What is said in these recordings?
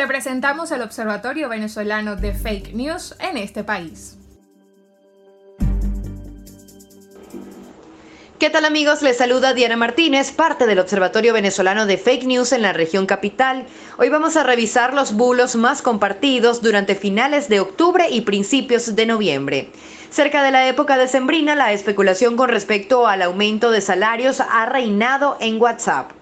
Te presentamos el Observatorio Venezolano de Fake News en este país. ¿Qué tal amigos? Les saluda Diana Martínez, parte del Observatorio Venezolano de Fake News en la región capital. Hoy vamos a revisar los bulos más compartidos durante finales de octubre y principios de noviembre. Cerca de la época decembrina, la especulación con respecto al aumento de salarios ha reinado en WhatsApp.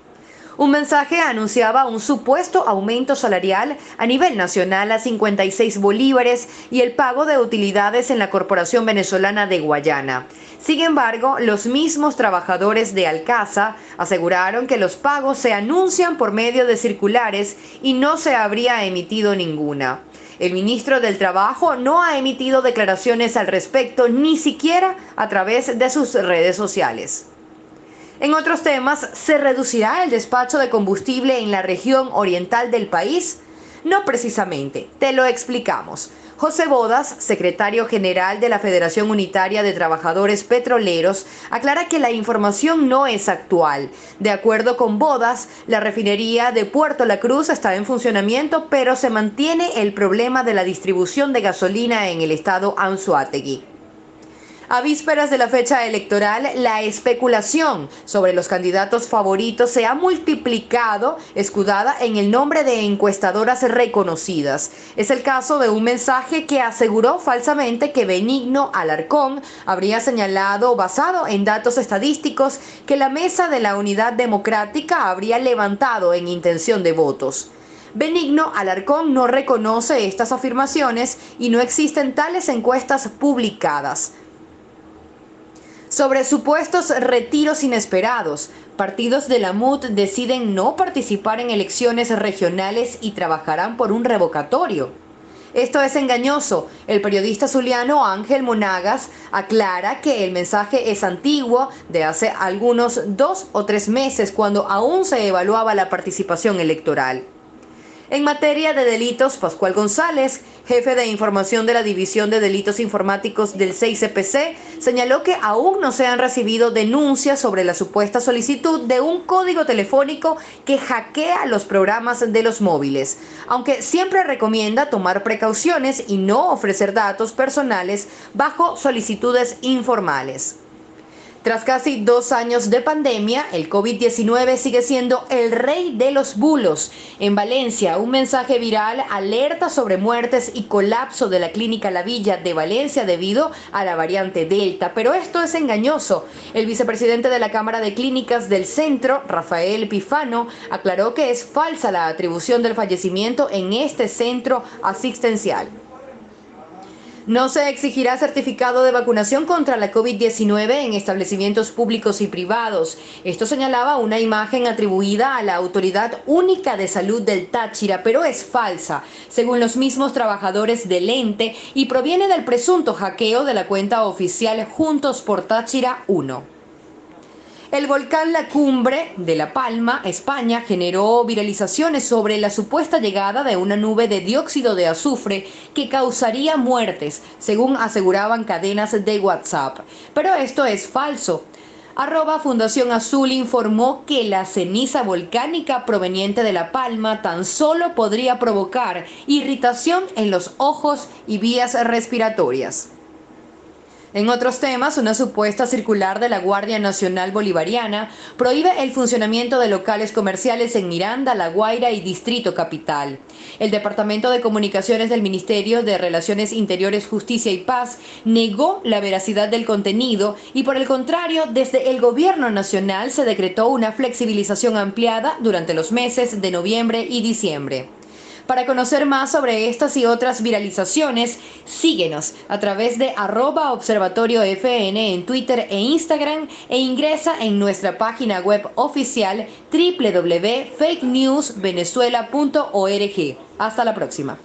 Un mensaje anunciaba un supuesto aumento salarial a nivel nacional a 56 bolívares y el pago de utilidades en la Corporación Venezolana de Guayana. Sin embargo, los mismos trabajadores de Alcaza aseguraron que los pagos se anuncian por medio de circulares y no se habría emitido ninguna. El ministro del Trabajo no ha emitido declaraciones al respecto, ni siquiera a través de sus redes sociales. En otros temas, ¿se reducirá el despacho de combustible en la región oriental del país? No precisamente, te lo explicamos. José Bodas, secretario general de la Federación Unitaria de Trabajadores Petroleros, aclara que la información no es actual. De acuerdo con Bodas, la refinería de Puerto La Cruz está en funcionamiento, pero se mantiene el problema de la distribución de gasolina en el estado Anzuategui. A vísperas de la fecha electoral, la especulación sobre los candidatos favoritos se ha multiplicado, escudada en el nombre de encuestadoras reconocidas. Es el caso de un mensaje que aseguró falsamente que Benigno Alarcón habría señalado, basado en datos estadísticos, que la Mesa de la Unidad Democrática habría levantado en intención de votos. Benigno Alarcón no reconoce estas afirmaciones y no existen tales encuestas publicadas sobre supuestos retiros inesperados. Partidos de la MUD deciden no participar en elecciones regionales y trabajarán por un revocatorio. Esto es engañoso. El periodista zuliano Ángel Monagas aclara que el mensaje es antiguo, de hace algunos dos o tres meses, cuando aún se evaluaba la participación electoral. En materia de delitos, Pascual González, jefe de información de la División de Delitos Informáticos del 6CPC, señaló que aún no se han recibido denuncias sobre la supuesta solicitud de un código telefónico que hackea los programas de los móviles, aunque siempre recomienda tomar precauciones y no ofrecer datos personales bajo solicitudes informales. Tras casi dos años de pandemia, el COVID-19 sigue siendo el rey de los bulos. En Valencia, un mensaje viral alerta sobre muertes y colapso de la clínica La Villa de Valencia debido a la variante Delta. Pero esto es engañoso. El vicepresidente de la Cámara de Clínicas del Centro, Rafael Pifano, aclaró que es falsa la atribución del fallecimiento en este centro asistencial. No se exigirá certificado de vacunación contra la COVID-19 en establecimientos públicos y privados. Esto señalaba una imagen atribuida a la Autoridad Única de Salud del Táchira, pero es falsa, según los mismos trabajadores del ente, y proviene del presunto hackeo de la cuenta oficial Juntos por Táchira 1. El volcán La Cumbre de La Palma, España, generó viralizaciones sobre la supuesta llegada de una nube de dióxido de azufre que causaría muertes, según aseguraban cadenas de WhatsApp. Pero esto es falso. Arroba Fundación Azul informó que la ceniza volcánica proveniente de La Palma tan solo podría provocar irritación en los ojos y vías respiratorias. En otros temas, una supuesta circular de la Guardia Nacional Bolivariana prohíbe el funcionamiento de locales comerciales en Miranda, La Guaira y Distrito Capital. El Departamento de Comunicaciones del Ministerio de Relaciones Interiores, Justicia y Paz negó la veracidad del contenido y por el contrario, desde el Gobierno Nacional se decretó una flexibilización ampliada durante los meses de noviembre y diciembre. Para conocer más sobre estas y otras viralizaciones, síguenos a través de arroba observatorio FN en Twitter e Instagram e ingresa en nuestra página web oficial www.fakenewsvenezuela.org. Hasta la próxima.